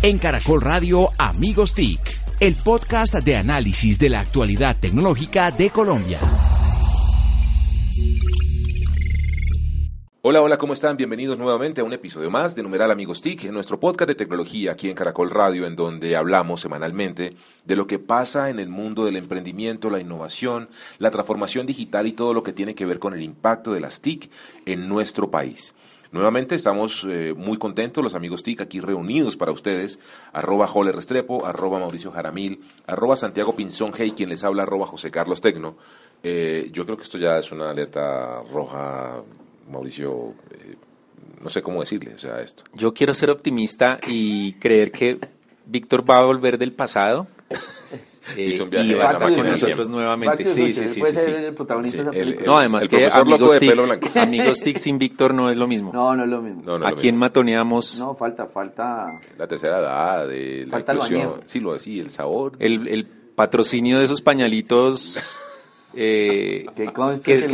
En Caracol Radio Amigos TIC, el podcast de análisis de la actualidad tecnológica de Colombia. Hola, hola, ¿cómo están? Bienvenidos nuevamente a un episodio más de Numeral Amigos TIC, en nuestro podcast de tecnología aquí en Caracol Radio, en donde hablamos semanalmente de lo que pasa en el mundo del emprendimiento, la innovación, la transformación digital y todo lo que tiene que ver con el impacto de las TIC en nuestro país. Nuevamente estamos eh, muy contentos, los amigos TIC, aquí reunidos para ustedes, arroba Jole Restrepo, arroba Mauricio Jaramil, arroba Santiago Pinzón Hey, quien les habla, arroba José Carlos Tecno. Eh, yo creo que esto ya es una alerta roja, Mauricio, eh, no sé cómo decirle, o sea, esto. Yo quiero ser optimista y creer que Víctor va a volver del pasado Hizo un viaje y va a la con nosotros nuevamente. Sí, sí, sí. puede sí, ser sí. el protagonista Sí, de esa el- película. No, además el que amigos de TIC, amigos TIC sin Víctor no es lo mismo. No, no es lo mismo. No, no, ¿A lo quién mismo. matoneamos? No, falta, falta. La tercera edad, de la Falta lo inclusión, añejo. sí, lo sí, el sabor. El, el patrocinio de esos pañalitos eh, Que,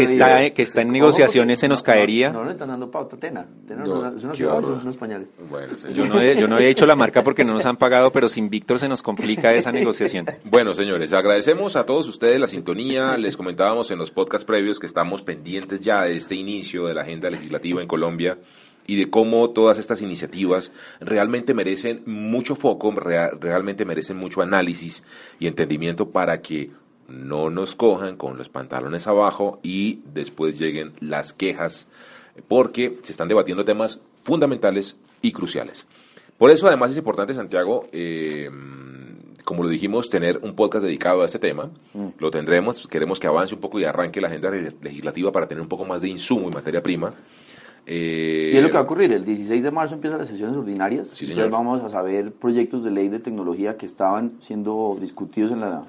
está, digo. que está en negociaciones se nos no- caería. No, no, le están dando pauta, Tena. Tena No, no, es una qué ciudad, horror. son unos pañales. Bueno. Yo no, he- yo no hecho la marca porque no nos han pagado, pero sin Víctor se nos complica esa negociación. Bueno, señores, agradecemos a todos ustedes la sintonía. Les comentábamos en los podcasts previos que estamos pendientes ya de este inicio de la agenda legislativa en Colombia y de cómo todas estas iniciativas realmente merecen mucho foco, rea- realmente merecen mucho análisis y entendimiento para que no nos cojan con los pantalones abajo y después lleguen las quejas, porque se están debatiendo temas fundamentales y cruciales. Por eso, además, es importante, Santiago, eh, como lo dijimos, tener un podcast dedicado a este tema. Lo tendremos, queremos que avance un poco y arranque la agenda legislativa para tener un poco más de insumo y materia prima. Eh, Y es lo que va a ocurrir. El 16 de marzo empiezan las sesiones ordinarias. Sí, Entonces vamos a saber proyectos de ley de tecnología que estaban siendo discutidos en, la,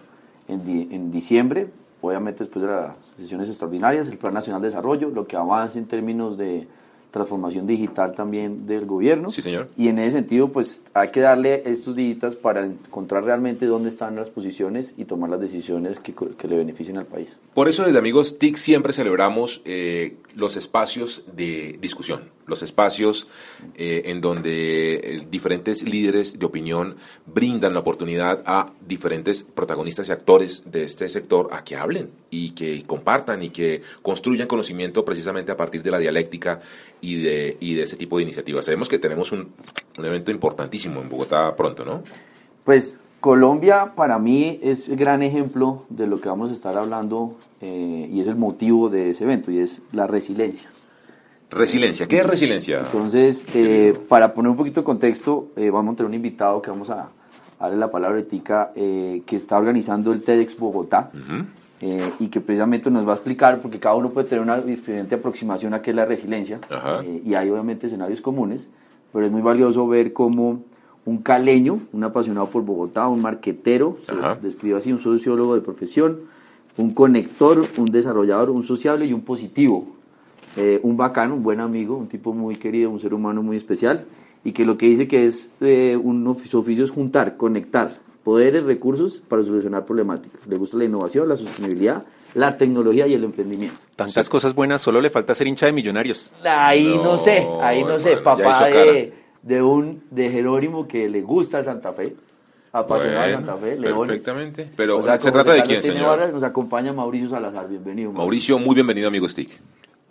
en, di- en diciembre. Obviamente después de las sesiones extraordinarias, el Plan Nacional de Desarrollo, lo que avance en términos de transformación digital también del gobierno. Sí, señor. Y en ese sentido, pues hay que darle estos dígitas para encontrar realmente dónde están las posiciones y tomar las decisiones que, que le beneficien al país. Por eso desde Amigos TIC siempre celebramos eh, los espacios de discusión, los espacios eh, en donde eh, diferentes líderes de opinión brindan la oportunidad a diferentes protagonistas y actores de este sector a que hablen y que compartan y que construyan conocimiento precisamente a partir de la dialéctica y de, y de ese tipo de iniciativas. Sabemos que tenemos un, un evento importantísimo en Bogotá pronto, ¿no? Pues Colombia para mí es el gran ejemplo de lo que vamos a estar hablando eh, y es el motivo de ese evento y es la resiliencia. Resiliencia. ¿Qué es resiliencia? Entonces, eh, para poner un poquito de contexto, eh, vamos a tener un invitado que vamos a darle la palabra eh, que está organizando el TEDx Bogotá Ujú. Eh, y que precisamente nos va a explicar, porque cada uno puede tener una diferente aproximación a qué es la resiliencia, eh, y hay obviamente escenarios comunes, pero es muy valioso ver cómo un caleño, un apasionado por Bogotá, un marquetero, se describe así, un sociólogo de profesión, un conector, un desarrollador, un sociable y un positivo, eh, un bacano, un buen amigo, un tipo muy querido, un ser humano muy especial, y que lo que dice que es eh, un oficio, su oficio es juntar, conectar poderes, recursos para solucionar problemáticas. Le gusta la innovación, la sostenibilidad, la tecnología y el emprendimiento. Tantas cosas buenas, solo le falta ser hincha de millonarios. Ahí no, No, sé, ahí no sé, papá de, de un de Jerónimo que le gusta el Santa Fe, apasionado de Bueno, Santa Fe, Leones. Perfectamente. Pero O sea, se trata de quién, señor. barras, Nos acompaña Mauricio Salazar, bienvenido. Mauricio, muy bienvenido, amigo Stick.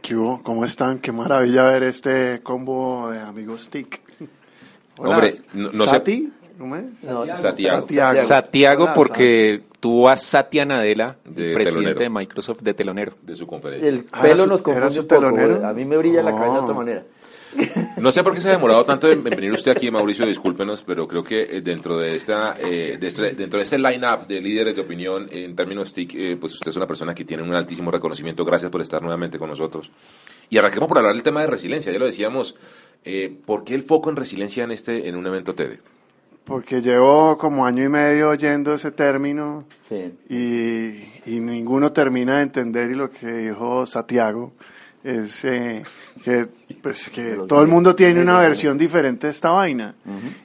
¿Qué hubo? ¿Cómo están? Qué maravilla ver este combo de amigos TIC. Hombre, no- no ¿Sati? ¿Cómo es? No, Santiago. Santiago. Santiago Hola, porque tuvo a Satya Nadella, De presidente telonero. de Microsoft, de telonero. De su conferencia. El Ah, pelo ¿era su- nos confunde su un poco, a mí me brilla la cabeza de otra manera. No sé por qué se ha demorado tanto en en venir usted aquí, Mauricio, discúlpenos, pero creo que eh, dentro de esta, eh, de este, dentro de este line-up de líderes de opinión en términos TIC, eh, pues usted es una persona que tiene un altísimo reconocimiento. Gracias por estar nuevamente con nosotros. Y arranquemos por hablar del tema de resiliencia. Ya lo decíamos, eh, ¿por qué el foco en resiliencia en este, en un evento TED? Porque llevo como año y medio oyendo ese término Sí. y, y ninguno termina de entender y lo que dijo Santiago es eh, que, pues, que todo el mundo tiene una versión diferente de esta vaina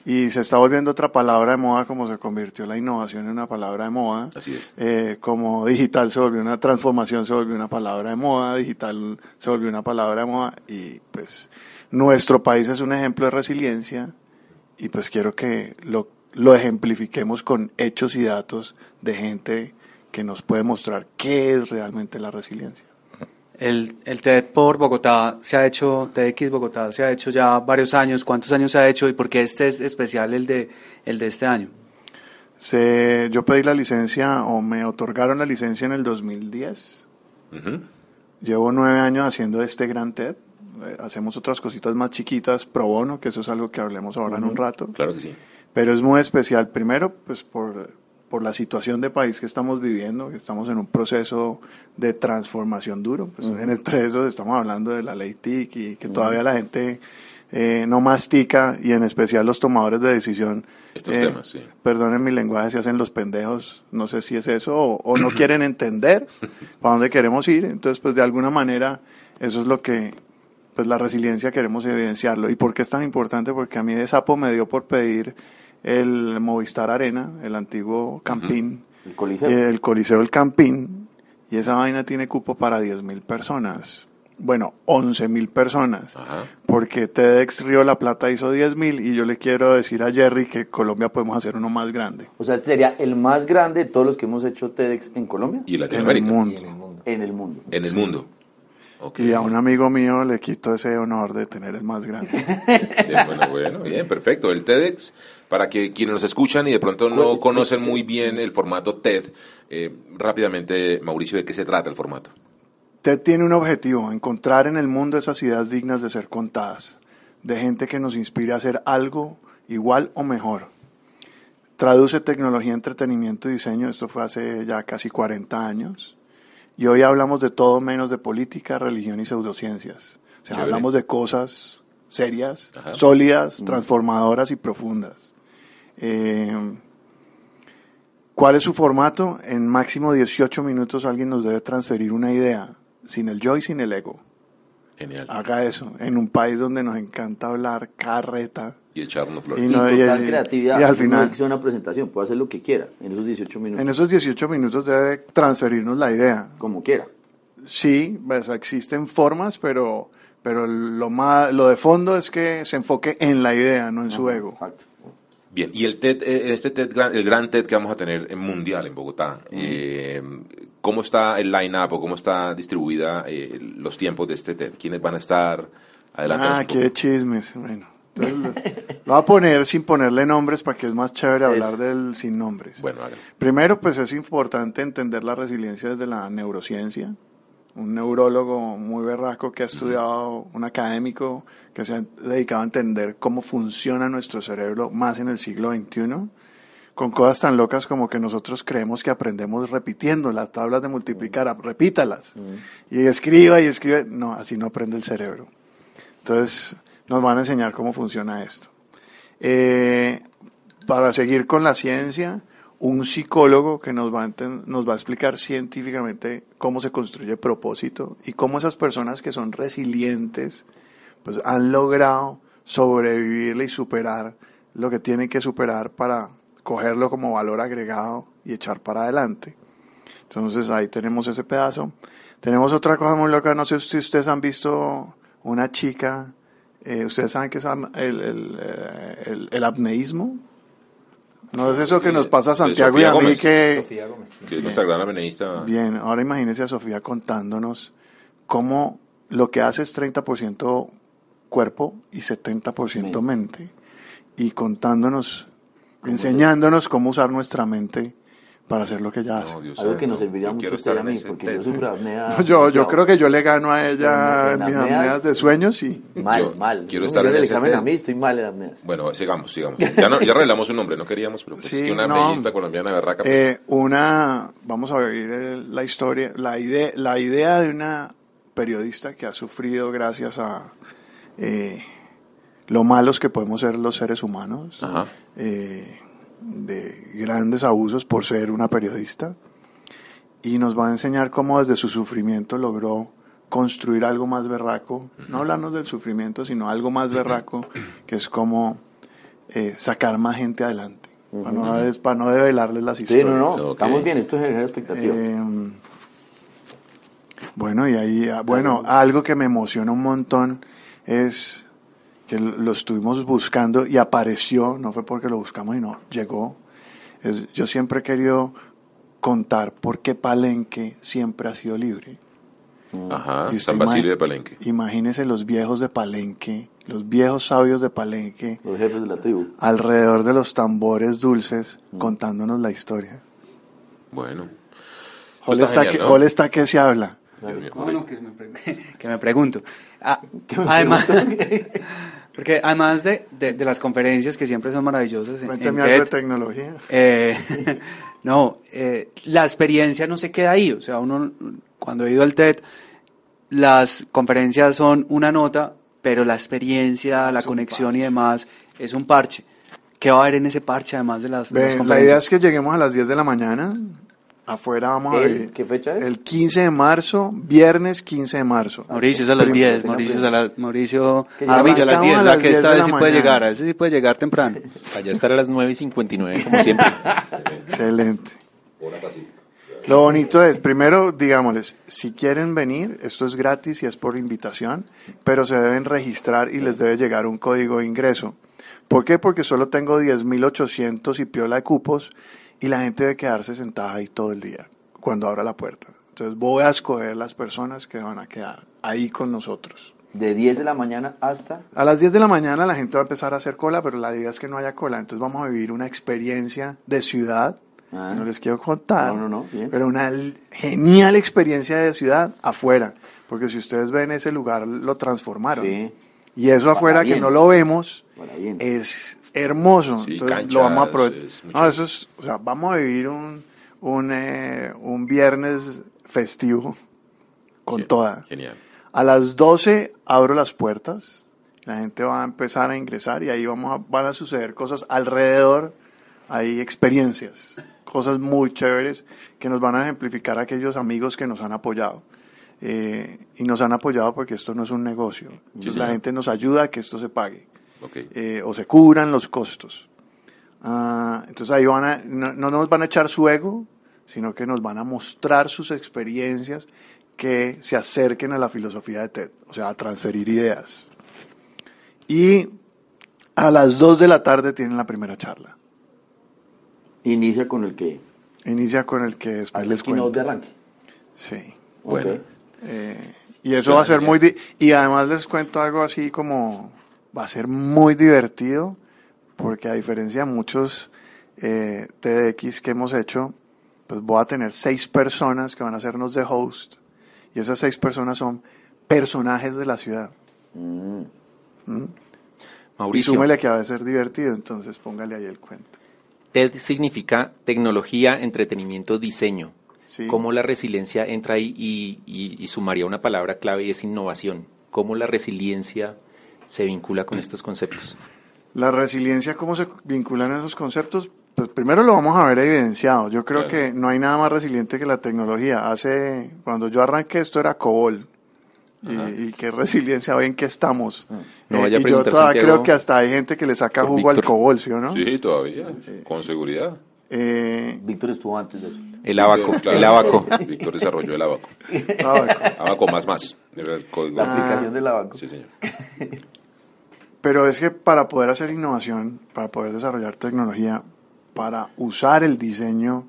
y se está volviendo otra palabra de moda como se convirtió la innovación en una palabra de moda. Así es. Eh, como digital se volvió una transformación, se volvió una palabra de moda, digital se volvió una palabra de moda y pues nuestro país es un ejemplo de resiliencia y pues quiero que lo, lo ejemplifiquemos con hechos y datos de gente que nos puede mostrar qué es realmente la resiliencia. El, el TED por Bogotá se ha hecho, TEDx Bogotá se ha hecho ya varios años. ¿Cuántos años se ha hecho y por qué este es especial el de, el de este año? Se, yo pedí la licencia o me otorgaron la licencia en el 2010. Ujú. Llevo nueve años haciendo este gran TED. Eh, Hacemos otras cositas más chiquitas, pro bono, que eso es algo que hablemos ahora en un rato. Claro que sí. Pero es muy especial, primero, pues por, por la situación de país que estamos viviendo, que estamos en un proceso de transformación duro. Pues Entre esos estamos hablando de la ley TIC y que todavía la gente eh, no mastica y en especial los tomadores de decisión. Estos eh, temas, sí. Perdonen mi lenguaje, se hacen los pendejos, no sé si es eso, o, o no quieren entender para dónde queremos ir. Entonces, pues de alguna manera, eso es lo que, pues la resiliencia queremos evidenciarlo. ¿Y por qué es tan importante? Porque a mí de sapo me dio por pedir el Movistar Arena, el antiguo Campín, El Coliseo. el Coliseo del Campín, y esa vaina tiene cupo para 10.000 personas. Bueno, 11.000 personas. Ajá. Porque TEDx Río de la Plata hizo 10.000 y yo le quiero decir a Jerry que Colombia podemos hacer uno más grande. O sea, sería el más grande de todos los que hemos hecho TEDx en Colombia. Y Latinoamérica. En el mundo. En el mundo. En el mundo. En el mundo. Y a un amigo mío le quito ese honor de tener el más grande. Bueno, bueno, bien, perfecto. El TEDx, para que quienes nos escuchan y de pronto no conocen muy bien el formato TED, eh, rápidamente, Mauricio, ¿de qué se trata el formato? TED tiene un objetivo, encontrar en el mundo esas ideas dignas de ser contadas, de gente que nos inspire a hacer algo igual o mejor. Traduce tecnología, entretenimiento y diseño, esto fue hace ya casi 40 años, y hoy hablamos de todo menos de política, religión y pseudociencias. O sea, Chévere. hablamos de cosas serias, Ajá. sólidas, transformadoras y profundas. Eh, ¿Cuál es su formato? En máximo 18 minutos alguien nos debe transferir una idea, sin el yo y sin el ego. Genial. Haga eso, en un país donde nos encanta hablar carreta. Y echarnos flores. Y Y no, total y- creatividad. y al No final- sea una presentación, puede hacer lo que quiera en esos 18 minutos. En esos 18 minutos debe transferirnos la idea. Como quiera. Sí, pues, existen formas, pero, pero lo, más, lo de fondo es que se enfoque en la idea, no en su ego. Exacto. Bien, y el TED, eh, este TED, el gran TED que vamos a tener en mundial en Bogotá, eh, ¿cómo está el line-up o cómo está distribuida eh, los tiempos de este TED? ¿Quiénes van a estar? Adelante. Ah, qué chismes. Bueno, entonces lo, lo voy a poner sin ponerle nombres para que es más chévere hablar del sin nombres. Bueno. Primero, pues es importante entender la resiliencia desde la neurociencia. Un neurólogo muy berraco que ha estudiado, un académico que se ha dedicado a entender cómo funciona nuestro cerebro más en el siglo XXI, con cosas tan locas como que nosotros creemos que aprendemos repitiendo las tablas de multiplicar, repítalas, y escriba y escribe. No, así no aprende el cerebro. Entonces, nos van a enseñar cómo funciona esto. Eh, para seguir con la ciencia, un psicólogo que nos va, a nos va a explicar científicamente cómo se construye propósito y cómo esas personas que son resilientes pues han logrado sobrevivir y superar lo que tienen que superar para cogerlo como valor agregado y echar para adelante. Entonces ahí tenemos ese pedazo. Tenemos otra cosa muy loca, no sé si ustedes han visto una chica, eh, ustedes saben que es el, el, eh, el- el apneísmo. No es eso que Sí, nos pasa a Santiago y a mí Gómez. que... Sofía Gómez. sí. Que es nuestra gran amenista. Bien, ahora imagínese a Sofía contándonos cómo lo que hace es 30% cuerpo y 70% Mente. mente. Y contándonos, enseñándonos cómo usar nuestra mente para hacer lo que ella hace. No, Dios Algo que nos serviría yo mucho usted a mí, porque yo sufro de apnea. No, yo, yo creo que yo le gano a ella en mis apneas- apneas de sueños y Mal, Yo mal. quiero No, estar en el examen a mí estoy mal en apneas. Bueno, sigamos, sigamos. Ya, no, ya revelamos un nombre, no queríamos, pero pues Sí, es que una no. apneísta colombiana berraca. pues, Eh, una, vamos a el- la historia, la idea, la idea de una periodista que ha sufrido gracias a eh, lo malos que podemos ser los seres humanos, Ajá. eh, de grandes abusos por ser una periodista, y nos va a enseñar cómo desde su sufrimiento logró construir algo más berraco, no hablarnos del sufrimiento, sino algo más berraco, que es como eh, sacar más gente adelante, para, no, des- para no develarles las Sí, historias. no, no, Ok. estamos bien, esto genera expectativa. Eh, bueno, y ahí, ah, bueno, algo que me emociona un montón es que lo estuvimos buscando y apareció, no fue porque lo buscamos y no, llegó. Es, yo siempre he querido contar por qué Palenque siempre ha sido libre. Ajá, Y usted San Basilio de Palenque. Imagínese los viejos de Palenque, los viejos sabios de Palenque, Los jefes de la tribu. alrededor de los tambores dulces, contándonos la historia. Bueno. Jole está está, que, ¿no? Está que se habla. Dios mío, No, Jorge. no, que me, pre- que me pregunto. Ah, además, porque además de, de, de las conferencias que siempre son maravillosas en, en algo de tecnología. eh, no, eh, la experiencia no se queda ahí. O sea, uno cuando he ido al TED, las conferencias son una nota, pero la experiencia, la conexión y demás es un parche. ¿Qué va a haber en ese parche además de las, de las Ven, la conferencias? idea es que lleguemos a las 10 de la mañana. Afuera vamos a ¿El? ver. ¿Qué fecha es? El 15 de marzo, viernes 15 de marzo. Mauricio es a las Prim- 10, Mauricio es a las, Mauricio Jaramillo a las arrancamos 10, a o sea las que 10 esta vez sí puede llegar, a ese sí puede llegar temprano. Allá estar a las 9 y 59, como siempre. Excelente. Lo bonito es, primero, digámosles, si quieren venir, esto es gratis y es por invitación, pero se deben registrar y les debe llegar un código de ingreso. ¿Por qué? Porque solo tengo 10.800 y piola de cupos y la gente debe quedarse sentada ahí todo el día cuando abra la puerta. Entonces voy a escoger las personas que van a quedar ahí con nosotros. De 10 de la mañana hasta... A las 10 de la mañana la gente va a empezar a hacer cola, pero la idea es que no haya cola. Entonces vamos a vivir una experiencia de ciudad. Ah. No les quiero contar. No, no, no, bien. Pero una genial experiencia de ciudad afuera. Porque si ustedes ven ese lugar, lo transformaron. Sí. Y eso Para afuera que no lo vemos es hermoso. Sí, Entonces canchas, lo vamos a aprovechar. es No, eso es, o sea, vamos a vivir un, un, eh, un viernes festivo con toda. Genial. A las 12 abro las puertas, la gente va a empezar a ingresar y ahí vamos a- van a suceder cosas alrededor, hay experiencias, cosas muy chéveres que nos van a ejemplificar a aquellos amigos que nos han apoyado. Eh, y nos han apoyado porque esto no es un negocio. Entonces la gente nos ayuda a que esto se pague Ok. eh, o se cubran los costos. Ah, entonces ahí van a, no, no nos van a echar su ego, sino que nos van a mostrar sus experiencias que se acerquen a la filosofía de TED, o sea, a transferir ideas. Y a las 2 de la tarde tienen la primera charla. Inicia con el que... Inicia con el que después les cuento. de arranque. Sí. Bueno. Eh, y eso va a ser muy... Y además les cuento algo así como... Va a ser muy divertido porque a diferencia de muchos eh, TEDx que hemos hecho, pues voy a tener seis personas que van a hacernos de host y esas seis personas son personajes de la ciudad. Mm. ¿Mm? Y Mauricio, súmele que va a ser divertido, entonces póngale ahí el cuento. TED significa tecnología, entretenimiento, diseño. Sí. ¿Cómo la resiliencia entra ahí y, y- y sumaría una palabra clave y es innovación? ¿Cómo la resiliencia se vincula con estos conceptos? La resiliencia, ¿cómo se vinculan esos conceptos? Pues primero lo vamos a ver evidenciado. Yo creo Claro. que no hay nada más resiliente que la tecnología. Hace, cuando yo arranqué esto era COBOL. Y, qué resiliencia, hoy en qué estamos. No Eh, vaya a y yo todavía Santiago, creo que hasta hay gente que le saca jugo al. COBOL, ¿sí o no? Sí, todavía. Con seguridad. Eh, Víctor estuvo antes de eso. El abaco, Claro, el abaco. Víctor desarrolló el abaco. ah, Abaco más más. Era el código. La aplicación del abaco. Sí, señor. Pero es que para poder hacer innovación, para poder desarrollar tecnología, para usar el diseño,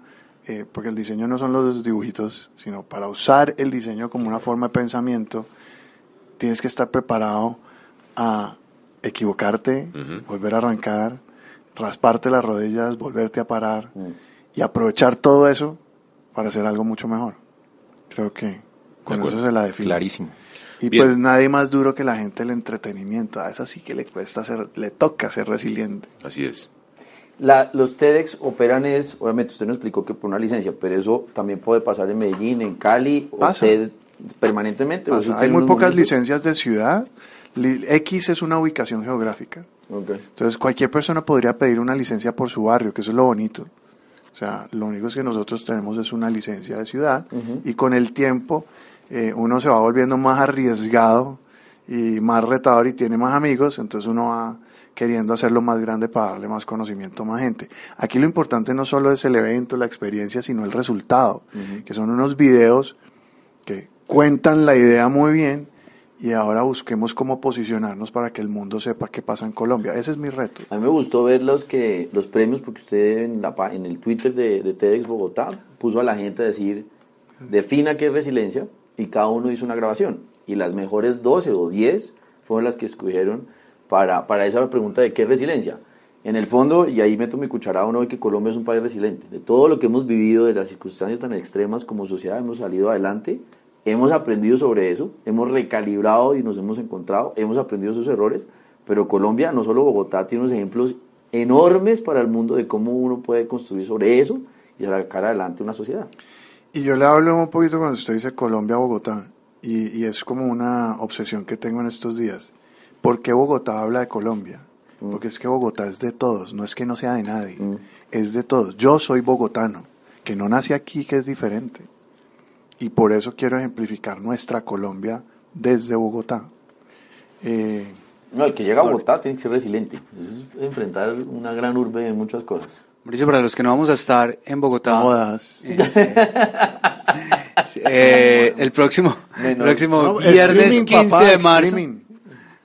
eh, porque el diseño no son los dibujitos, sino para usar el diseño como una forma de pensamiento, tienes que estar preparado a equivocarte, volver a arrancar, rasparte las rodillas, volverte a parar Mm. y aprovechar todo eso para hacer algo mucho mejor. Creo que con eso se la define. Clarísimo. Y Bien. pues nadie más duro que la gente el entretenimiento. A esa sí que le cuesta ser, le toca ser resiliente. Así es. La, los TEDx operan es, obviamente usted nos explicó que por una licencia, pero eso también puede pasar en Medellín, en Cali, o Pasa. TED permanentemente. o Pasa, eso hay muy pocas momentos. licencias de ciudad. X es una ubicación geográfica. Entonces cualquier persona podría pedir una licencia por su barrio, que eso es lo bonito. O sea, lo único es que nosotros tenemos es una licencia de ciudad y con el tiempo eh, uno se va volviendo más arriesgado y más retador y tiene más amigos, entonces uno va queriendo hacerlo más grande para darle más conocimiento a más gente. Aquí lo importante no solo es el evento, la experiencia, sino el resultado, que son unos videos que cuentan la idea muy bien y ahora busquemos cómo posicionarnos para que el mundo sepa qué pasa en Colombia. Ese es mi reto. A mí me gustó ver los, que, los premios porque usted en, la, en el Twitter de, de TEDx Bogotá puso a la gente a decir, defina qué es resiliencia y cada uno hizo una grabación. Y las mejores 12 o 10 fueron las que escogieron para, para esa pregunta de qué es resiliencia. En el fondo, y ahí meto mi cucharada, uno ve que Colombia es un país resiliente. De todo lo que hemos vivido, de las circunstancias tan extremas como sociedad, hemos salido adelante, hemos aprendido sobre eso, hemos recalibrado y nos hemos encontrado, hemos aprendido sus errores, pero Colombia, no solo Bogotá, tiene unos ejemplos enormes para el mundo de cómo uno puede construir sobre eso y sacar adelante una sociedad. Y yo le hablo un poquito cuando usted dice Colombia-Bogotá, y, y es como una obsesión que tengo en estos días. ¿Por qué Bogotá habla de Colombia? Porque es que Bogotá es de todos, no es que no sea de nadie, Mm. es de todos. Yo soy bogotano, que no nací aquí, que es diferente. Y por eso quiero ejemplificar nuestra Colombia desde Bogotá. Eh, No, el que llega a Bogotá tiene que ser resiliente. Es enfrentar una gran urbe de muchas cosas. Mauricio, para los que no vamos a estar en Bogotá, jodas. eh, el próximo, Menos- próximo No, viernes streaming, 15 papá, de marzo, streaming.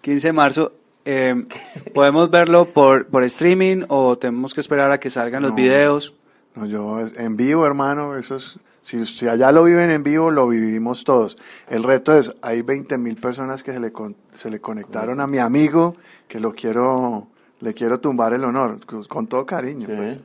15 de marzo, eh, podemos verlo por, por streaming o tenemos que esperar a que salgan los No. videos. No, yo en vivo, hermano, eso es, si, si allá lo viven en vivo, lo vivimos todos. El reto es, hay 20 mil personas que se le, con- se le conectaron a mi amigo, que lo quiero, le quiero tumbar el honor, con, todo cariño, Sí. pues.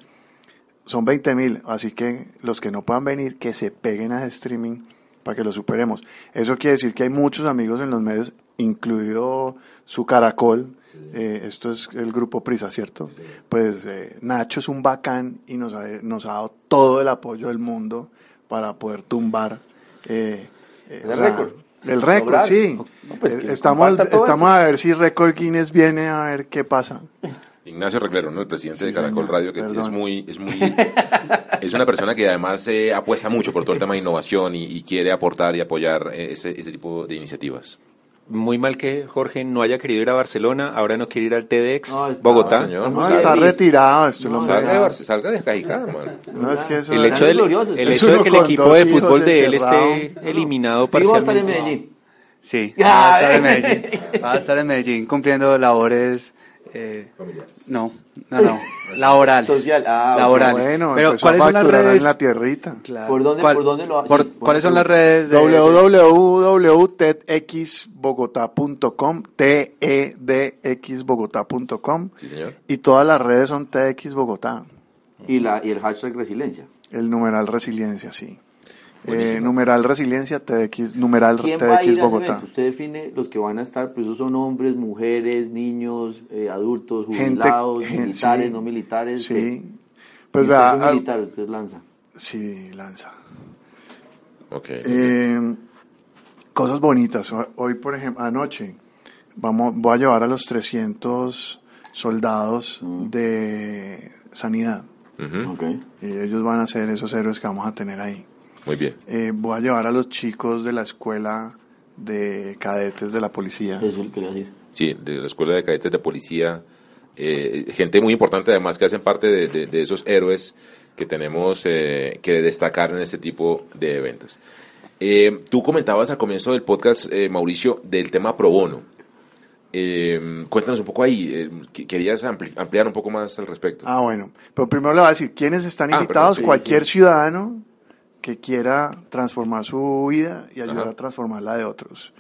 Son 20 mil, así que los que no puedan venir, que se peguen a streaming para que lo superemos. Eso quiere decir que hay muchos amigos en los medios, incluido su caracol, eh, esto es el grupo Prisa, ¿cierto? Pues eh, Nacho es un bacán y nos ha, nos ha dado todo el apoyo del mundo para poder tumbar eh, eh, El la- récord. El récord, sí. No, pues, estamos estamos a ver si Récord Guinness viene a ver qué pasa. Ignacio Reglero, ¿no? el presidente de Sí, Caracol señor. Radio, que Perdón. es muy, es muy, es una persona que además eh, apuesta mucho por todo el tema de innovación y, y quiere aportar y apoyar eh, ese, ese tipo de iniciativas. Muy mal que Jorge no haya querido ir a Barcelona, ahora no quiere ir al TEDx No, está- Bogotá. señor. No, Está retirado. Este No. Salga de, Barce- salga de Cajicá, es que eso El es- hecho, del- el hecho de que el equipo de fútbol de él esté eliminado Y va a estar en parcialmente. Medellín. Sí, va a estar en. Medellín. Va a estar en Medellín cumpliendo labores. Eh, no, no, no. Laborales. Social. Ah, ok. laborales. Bueno, Pero, ¿cuáles son las redes? en la tierrita. Claro. ¿Por dónde- ¿Cuál- por dónde lo por- sí, ¿Cuáles son las redes? de- www.tedxbogotá.com tedxbogotá.com Sí, señor. y todas las redes son TX Bogotá. Y, la, y el hashtag resiliencia. El numeral resiliencia, sí. Eh, numeral resiliencia, TX, numeral ¿Quién va a ir TX a ese Bogotá. Usted define los que van a estar, pues esos son hombres, mujeres, niños, eh, adultos, jubilados, militares, sí. no militares. Sí. Pues Pues vea, militar, usted lanza. sí, lanza. Ok. Eh, cosas bonitas. Ho- Hoy, por ejemplo, anoche, vamos, voy a llevar a los 300 soldados Mm. de sanidad. Ujú. Ok. Y ellos van a ser esos héroes que vamos a tener ahí. Muy bien. Eh, voy a llevar a los chicos de la escuela de cadetes de la policía. Eso es lo que quería decir. Sí, de la Escuela de Cadetes de Policía. eh, gente muy importante además que hacen parte de, de- de esos héroes que tenemos eh, que destacar en este tipo de eventos. Eh, tú comentabas al comienzo del podcast, eh, Mauricio, del tema pro bono. Eh, cuéntanos un poco ahí. eh, que- ¿Querías ampli- ampliar un poco más al respecto? Ah, bueno. Pero primero le voy a decir quiénes están Ah, invitados. perdón, sí, Cualquier sí. ciudadano que quiera transformar su vida y ayudar Ajá. a transformar la de otros.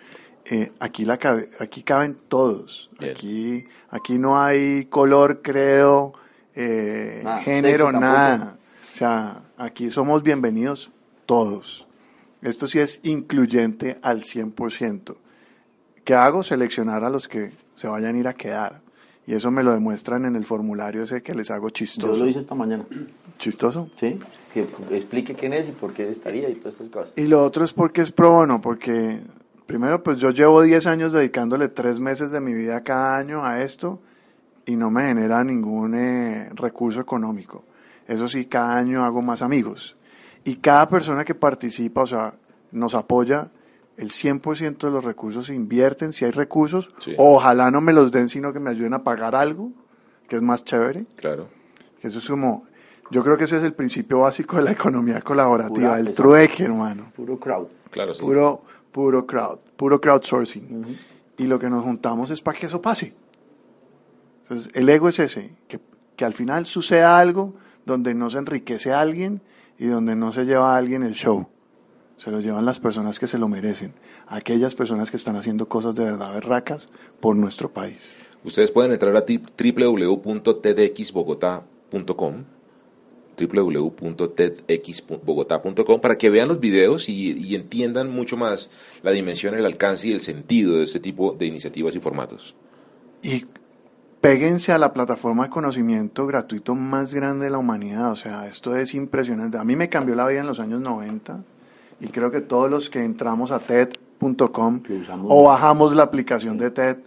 Eh, aquí, la cabe- aquí caben todos. Bien. Aquí, aquí no hay color, credo, eh, género, nada. O sea, aquí somos bienvenidos todos. Esto sí es incluyente al 100%. ¿Qué hago? Seleccionar a los que se vayan a ir a quedar. Y eso me lo demuestran en el formulario ese que les hago Yo chistoso. lo hice esta mañana. ¿Chistoso? ¿Sí? Que explique quién es y por qué estaría y todas estas cosas. Y lo otro es porque es pro bono, porque primero pues yo llevo 10 años dedicándole 3 meses de mi vida cada año a esto y no me genera ningún eh, recurso económico. Eso sí, cada año hago más amigos. Y cada persona que participa, o sea, nos apoya, el 100% de los recursos se invierten, si hay recursos, Sí. ojalá no me los den, sino que me ayuden a pagar algo, que es más chévere. Claro. Eso es como, yo creo que ese es el principio básico de la economía colaborativa, Pura el trueque, hermano. Puro crowd. Claro, sí. Puro, puro crowd, puro crowdsourcing. Y lo que nos juntamos es para que eso pase. Entonces, el ego es ese, que, que al final suceda algo donde no se enriquece a alguien y donde no se lleva a alguien el show. Se lo llevan las personas que se lo merecen, aquellas personas que están haciendo cosas de verdad berracas por nuestro país. Ustedes pueden entrar a www.tedxbogotá.com www.tedxbogotá.com para que vean los videos y, y, entiendan mucho más la dimensión, el alcance y el sentido de este tipo de iniciativas y formatos. Y péguense a la plataforma de conocimiento gratuito más grande de la humanidad. O sea, esto es impresionante. A mí me cambió la vida en los años 90 y creo que todos los que entramos a TED.com o bajamos la aplicación de TED,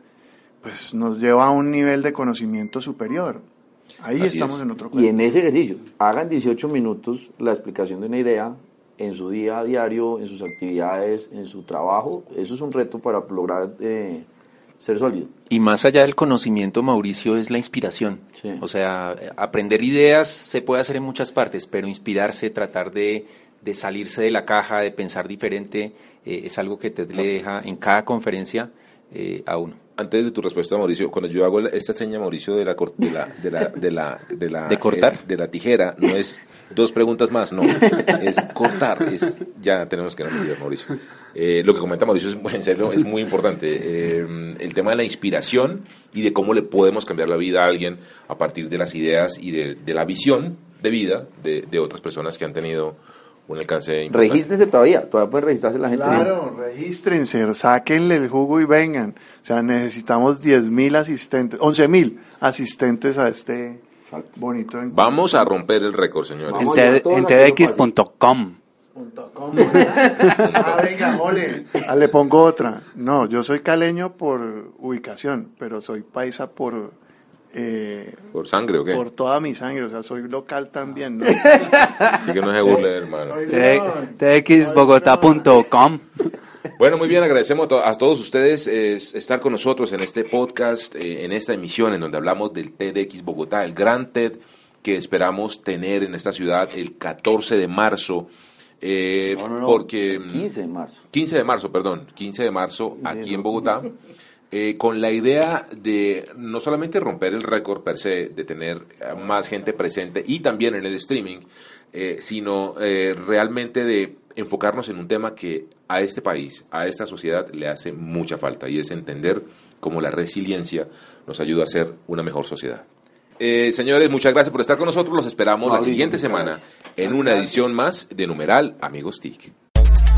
pues nos lleva a un nivel de conocimiento superior. Ahí Así estamos es. en otro Y en ese ejercicio, hagan 18 minutos la explicación de una idea en su día a diario, en sus actividades, en su trabajo. Eso es un reto para lograr eh, ser sólido. Y más allá del conocimiento, Mauricio, es la inspiración. Sí. O sea, aprender ideas se puede hacer en muchas partes, pero inspirarse, tratar de, de salirse de la caja, de pensar diferente, eh, es algo que te le deja en cada conferencia eh, a uno. Antes de tu respuesta, Mauricio, cuando yo hago esta seña, Mauricio, de la de la de la de la de, la, ¿De cortar? eh, de la tijera, no es dos preguntas más, no, es cortar, es ya tenemos que no mentir, Mauricio. Eh, lo que comenta Mauricio es en serio es muy importante. Eh, el tema de la inspiración y de cómo le podemos cambiar la vida a alguien a partir de las ideas y de, de la visión de vida de, de otras personas que han tenido un alcance importante. Regístrense todavía, todavía puede registrarse la gente. Claro, regístrense, sáquenle el jugo y vengan. O sea, necesitamos 10.000 asistentes, 11.000 asistentes a este bonito encuentro. Vamos a romper el récord, señores. En, a llevar TED todos en a que no tedx.com. Punto com, ah, venga, ole. Ah, le pongo otra. No, yo soy caleño por ubicación, pero soy paisa por eh, ¿Por sangre o qué? por toda mi sangre, o sea, soy local también, ¿no? Así que no se burle, hermano. tedxbogotá.com. Bueno, muy bien, agradecemos a, to- a todos ustedes eh, estar con nosotros en este podcast, eh, en esta emisión en donde hablamos del TEDx Bogotá, el gran TED que esperamos tener en esta ciudad el 14 de marzo. eh, No, no, no, porque 15 de marzo. 15 de marzo, perdón, 15 de marzo aquí en Bogotá, eh, con la idea de no solamente romper el récord per se, de tener más gente presente y también en el streaming, eh, sino eh, realmente de enfocarnos en un tema que a este país, a esta sociedad le hace mucha falta y es entender cómo la resiliencia nos ayuda a ser una mejor sociedad. Eh, señores, muchas gracias por estar con nosotros. Los esperamos la siguiente semana en una edición más de Numeral Amigos TIC.